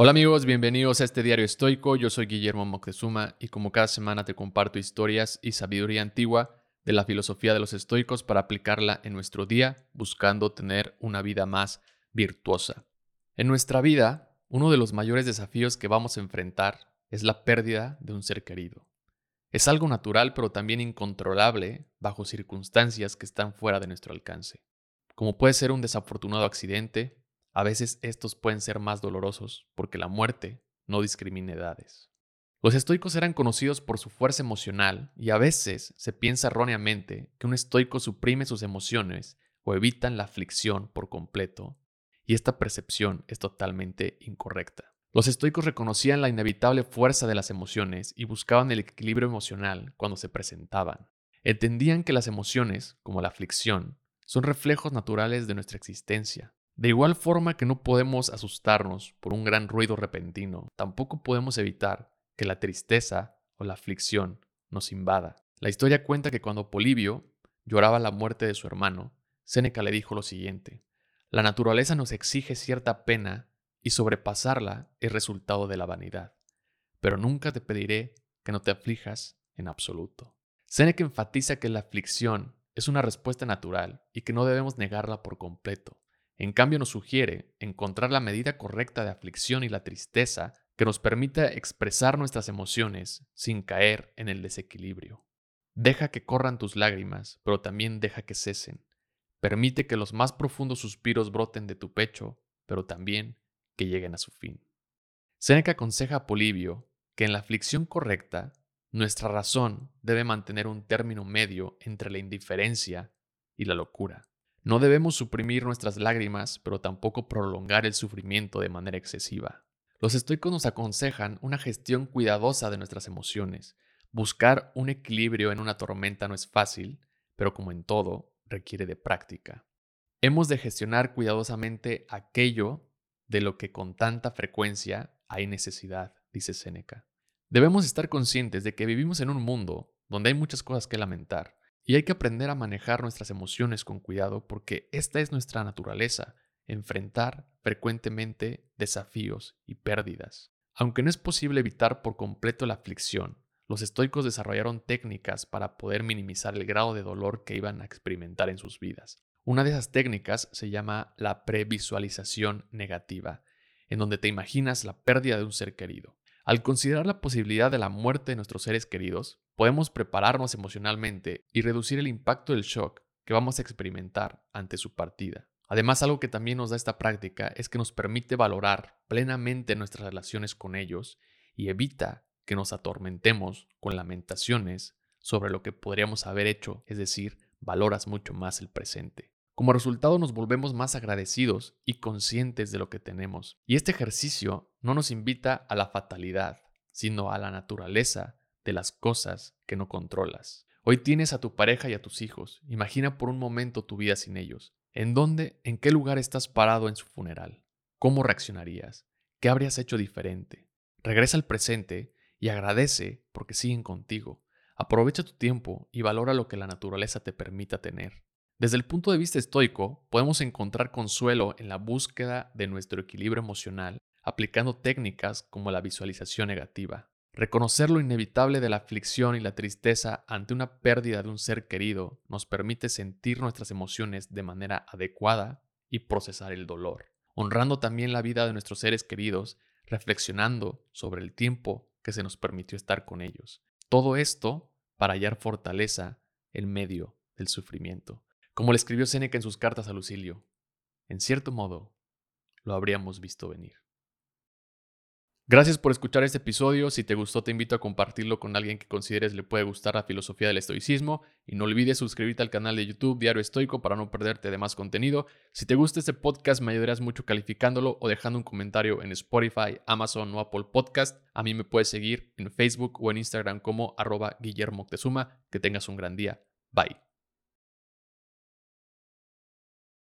Hola amigos, bienvenidos a este diario estoico. Yo soy Guillermo Moctezuma y como cada semana te comparto historias y sabiduría antigua de la filosofía de los estoicos para aplicarla en nuestro día, buscando tener una vida más virtuosa. En nuestra vida, uno de los mayores desafíos que vamos a enfrentar es la pérdida de un ser querido. Es algo natural pero también incontrolable bajo circunstancias que están fuera de nuestro alcance. Como puede ser un desafortunado accidente, a veces estos pueden ser más dolorosos porque la muerte no discrimina edades. Los estoicos eran conocidos por su fuerza emocional y a veces se piensa erróneamente que un estoico suprime sus emociones o evitan la aflicción por completo, y esta percepción es totalmente incorrecta. Los estoicos reconocían la inevitable fuerza de las emociones y buscaban el equilibrio emocional cuando se presentaban. Entendían que las emociones, como la aflicción, son reflejos naturales de nuestra existencia de igual forma que no podemos asustarnos por un gran ruido repentino, tampoco podemos evitar que la tristeza o la aflicción nos invada. La historia cuenta que cuando Polibio lloraba la muerte de su hermano, Séneca le dijo lo siguiente: La naturaleza nos exige cierta pena y sobrepasarla es resultado de la vanidad, pero nunca te pediré que no te aflijas en absoluto. Séneca enfatiza que la aflicción es una respuesta natural y que no debemos negarla por completo. En cambio nos sugiere encontrar la medida correcta de aflicción y la tristeza que nos permita expresar nuestras emociones sin caer en el desequilibrio. Deja que corran tus lágrimas, pero también deja que cesen. Permite que los más profundos suspiros broten de tu pecho, pero también que lleguen a su fin. Seneca aconseja a Polibio que en la aflicción correcta, nuestra razón debe mantener un término medio entre la indiferencia y la locura. No debemos suprimir nuestras lágrimas, pero tampoco prolongar el sufrimiento de manera excesiva. Los estoicos nos aconsejan una gestión cuidadosa de nuestras emociones. Buscar un equilibrio en una tormenta no es fácil, pero como en todo, requiere de práctica. Hemos de gestionar cuidadosamente aquello de lo que con tanta frecuencia hay necesidad, dice Séneca. Debemos estar conscientes de que vivimos en un mundo donde hay muchas cosas que lamentar, y hay que aprender a manejar nuestras emociones con cuidado porque esta es nuestra naturaleza, enfrentar frecuentemente desafíos y pérdidas. Aunque no es posible evitar por completo la aflicción, los estoicos desarrollaron técnicas para poder minimizar el grado de dolor que iban a experimentar en sus vidas. Una de esas técnicas se llama la previsualización negativa, en donde te imaginas la pérdida de un ser querido. Al considerar la posibilidad de la muerte de nuestros seres queridos, podemos prepararnos emocionalmente y reducir el impacto del shock que vamos a experimentar ante su partida. Además, algo que también nos da esta práctica es que nos permite valorar plenamente nuestras relaciones con ellos y evita que nos atormentemos con lamentaciones sobre lo que podríamos haber hecho, es decir, valoras mucho más el presente. Como resultado nos volvemos más agradecidos y conscientes de lo que tenemos. Y este ejercicio no nos invita a la fatalidad, sino a la naturaleza de las cosas que no controlas. Hoy tienes a tu pareja y a tus hijos. Imagina por un momento tu vida sin ellos. ¿En dónde, en qué lugar estás parado en su funeral? ¿Cómo reaccionarías? ¿Qué habrías hecho diferente? Regresa al presente y agradece porque siguen contigo. Aprovecha tu tiempo y valora lo que la naturaleza te permita tener. Desde el punto de vista estoico, podemos encontrar consuelo en la búsqueda de nuestro equilibrio emocional aplicando técnicas como la visualización negativa, Reconocer lo inevitable de la aflicción y la tristeza ante una pérdida de un ser querido nos permite sentir nuestras emociones de manera adecuada y procesar el dolor, honrando también la vida de nuestros seres queridos, reflexionando sobre el tiempo que se nos permitió estar con ellos. Todo esto para hallar fortaleza en medio del sufrimiento. Como le escribió Séneca en sus cartas a Lucilio, en cierto modo, lo habríamos visto venir. Gracias por escuchar este episodio. Si te gustó, te invito a compartirlo con alguien que consideres le puede gustar la filosofía del estoicismo. Y no olvides suscribirte al canal de YouTube Diario Estoico para no perderte de más contenido. Si te gusta este podcast, me ayudarías mucho calificándolo o dejando un comentario en Spotify, Amazon o Apple Podcast. A mí me puedes seguir en Facebook o en Instagram como arroba Guillermo Que tengas un gran día. Bye.